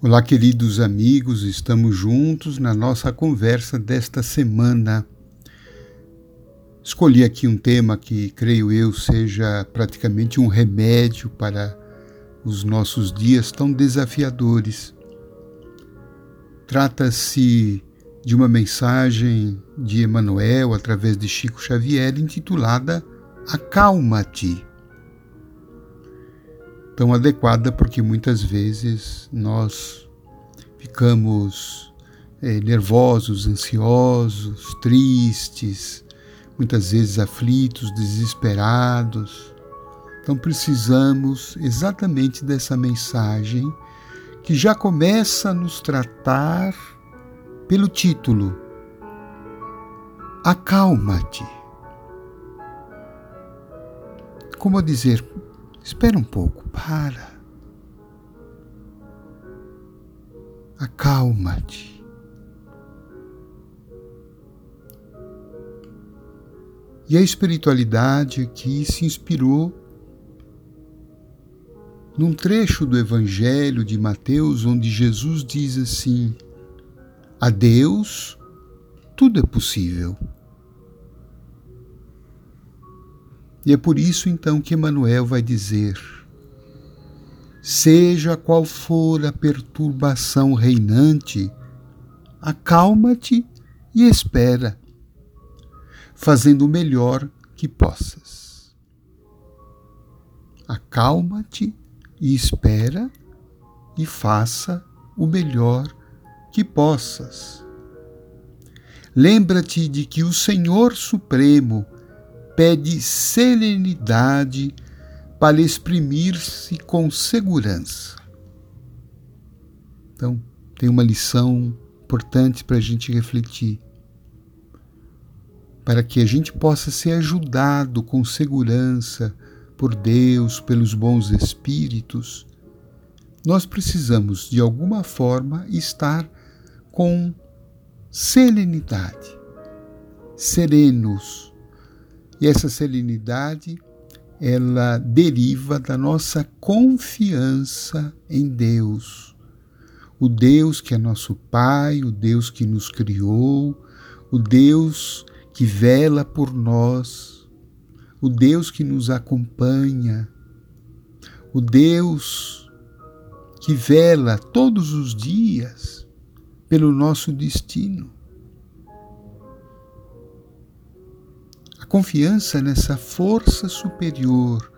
Olá, queridos amigos, estamos juntos na nossa conversa desta semana. Escolhi aqui um tema que creio eu seja praticamente um remédio para os nossos dias tão desafiadores. Trata-se de uma mensagem de Emmanuel através de Chico Xavier intitulada Acalma-te tão adequada porque muitas vezes nós ficamos é, nervosos, ansiosos, tristes, muitas vezes aflitos, desesperados. Então precisamos exatamente dessa mensagem que já começa a nos tratar pelo título Acalma-te. Como dizer, Espera um pouco, para. Acalma-te. E a espiritualidade aqui se inspirou num trecho do Evangelho de Mateus, onde Jesus diz assim: A Deus tudo é possível. E é por isso então que Emmanuel vai dizer: Seja qual for a perturbação reinante, acalma-te e espera, fazendo o melhor que possas. Acalma-te e espera e faça o melhor que possas. Lembra-te de que o Senhor Supremo pede serenidade para exprimir-se com segurança. Então, tem uma lição importante para a gente refletir. Para que a gente possa ser ajudado com segurança por Deus, pelos bons espíritos, nós precisamos, de alguma forma, estar com serenidade, serenos, e essa serenidade, ela deriva da nossa confiança em Deus. O Deus que é nosso Pai, o Deus que nos criou, o Deus que vela por nós, o Deus que nos acompanha, o Deus que vela todos os dias pelo nosso destino. Confiança nessa força superior,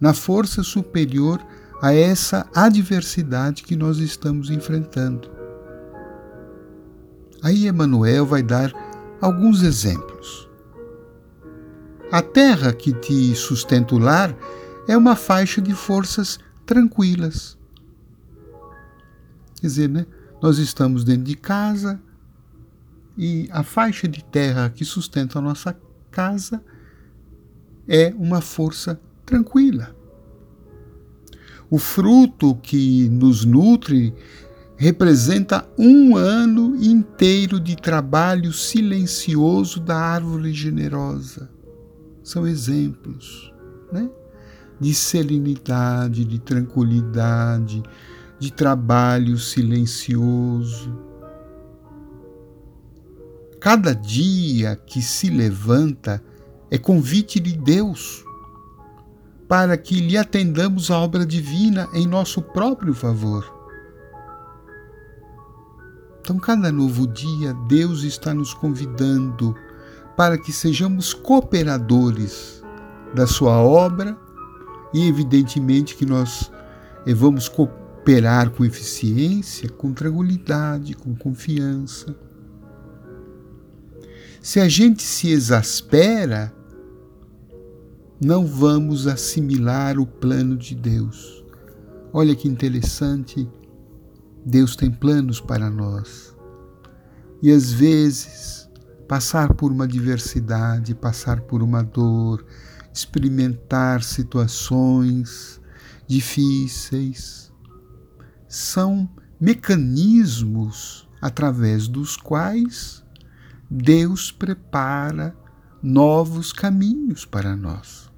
na força superior a essa adversidade que nós estamos enfrentando. Aí Emmanuel vai dar alguns exemplos. A terra que te sustenta o lar é uma faixa de forças tranquilas. Quer dizer, né? nós estamos dentro de casa e a faixa de terra que sustenta a nossa casa é uma força tranquila. O fruto que nos nutre representa um ano inteiro de trabalho silencioso da árvore generosa. São exemplos né? de serenidade, de tranquilidade, de trabalho silencioso Cada dia que se levanta é convite de Deus para que lhe atendamos a obra divina em nosso próprio favor. Então, cada novo dia, Deus está nos convidando para que sejamos cooperadores da Sua obra e, evidentemente, que nós eh, vamos cooperar com eficiência, com tranquilidade, com confiança. Se a gente se exaspera, não vamos assimilar o plano de Deus. Olha que interessante, Deus tem planos para nós. E às vezes, passar por uma diversidade, passar por uma dor, experimentar situações difíceis, são mecanismos através dos quais Deus prepara novos caminhos para nós.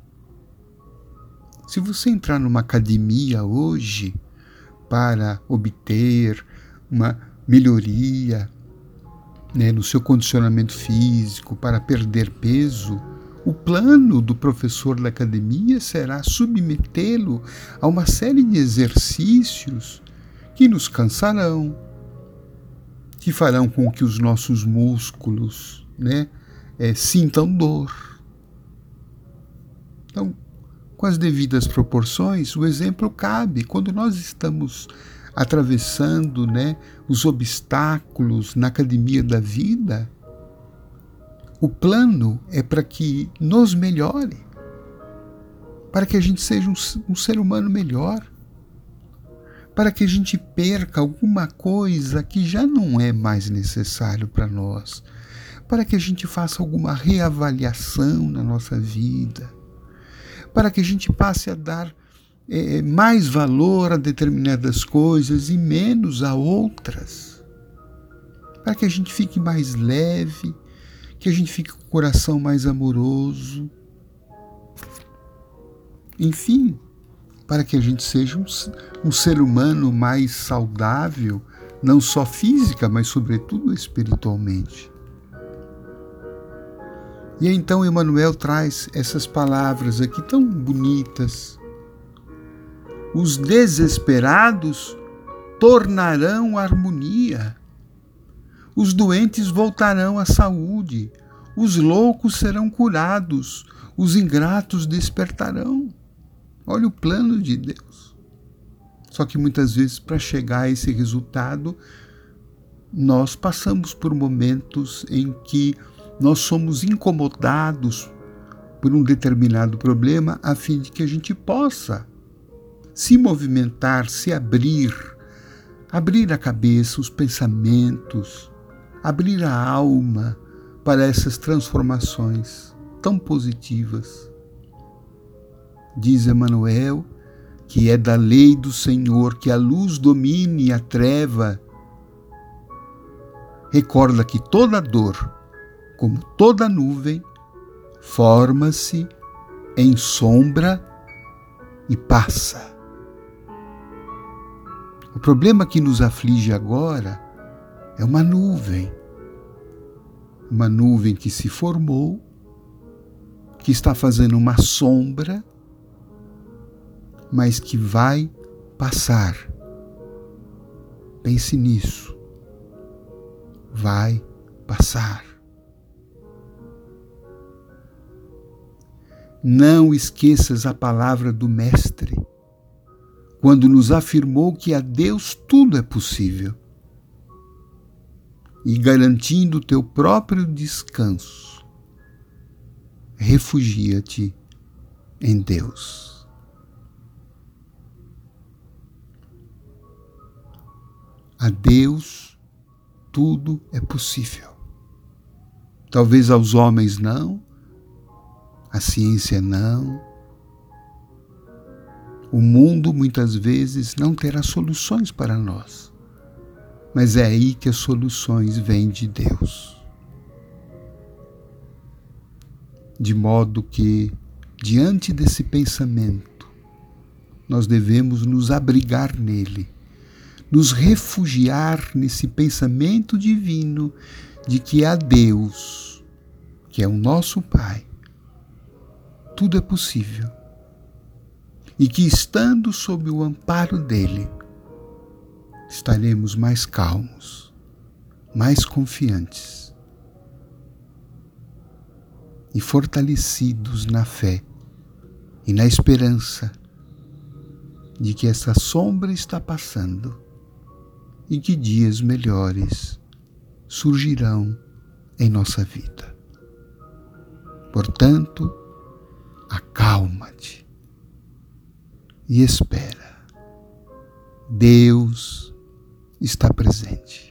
Se você entrar numa academia hoje, para obter uma melhoria né, no seu condicionamento físico, para perder peso, o plano do professor da academia será submetê-lo a uma série de exercícios que nos cansarão, que farão com que os nossos músculos né, é, sintam dor. Então, com as devidas proporções, o exemplo cabe. Quando nós estamos atravessando né, os obstáculos na academia da vida, o plano é para que nos melhore, para que a gente seja um, um ser humano melhor, para que a gente perca alguma coisa que já não é mais necessário para nós, para que a gente faça alguma reavaliação na nossa vida para que a gente passe a dar é, mais valor a determinadas coisas e menos a outras. Para que a gente fique mais leve, que a gente fique com o coração mais amoroso. Enfim, para que a gente seja um, um ser humano mais saudável, não só física, mas sobretudo espiritualmente. E então Emmanuel traz essas palavras aqui tão bonitas. Os desesperados tornarão harmonia. Os doentes voltarão à saúde. Os loucos serão curados. Os ingratos despertarão. Olha o plano de Deus. Só que muitas vezes, para chegar a esse resultado, nós passamos por momentos em que nós somos incomodados por um determinado problema a fim de que a gente possa se movimentar, se abrir, abrir a cabeça, os pensamentos, abrir a alma para essas transformações tão positivas. Diz Emmanuel que é da lei do Senhor que a luz domine a treva. Recorda que toda dor como toda nuvem, forma-se em sombra e passa. O problema que nos aflige agora é uma nuvem. Uma nuvem que se formou, que está fazendo uma sombra, mas que vai passar. Pense nisso. Vai passar. Não esqueças a palavra do Mestre, quando nos afirmou que a Deus tudo é possível. E garantindo teu próprio descanso, refugia-te em Deus. A Deus tudo é possível. Talvez aos homens não, a ciência não. O mundo muitas vezes não terá soluções para nós, mas é aí que as soluções vêm de Deus. De modo que, diante desse pensamento, nós devemos nos abrigar nele, nos refugiar nesse pensamento divino de que há Deus, que é o nosso Pai, tudo é possível. E que estando sob o amparo dele, estaremos mais calmos, mais confiantes e fortalecidos na fé e na esperança de que essa sombra está passando e que dias melhores surgirão em nossa vida. Portanto, acalma-te e espera. Deus está presente.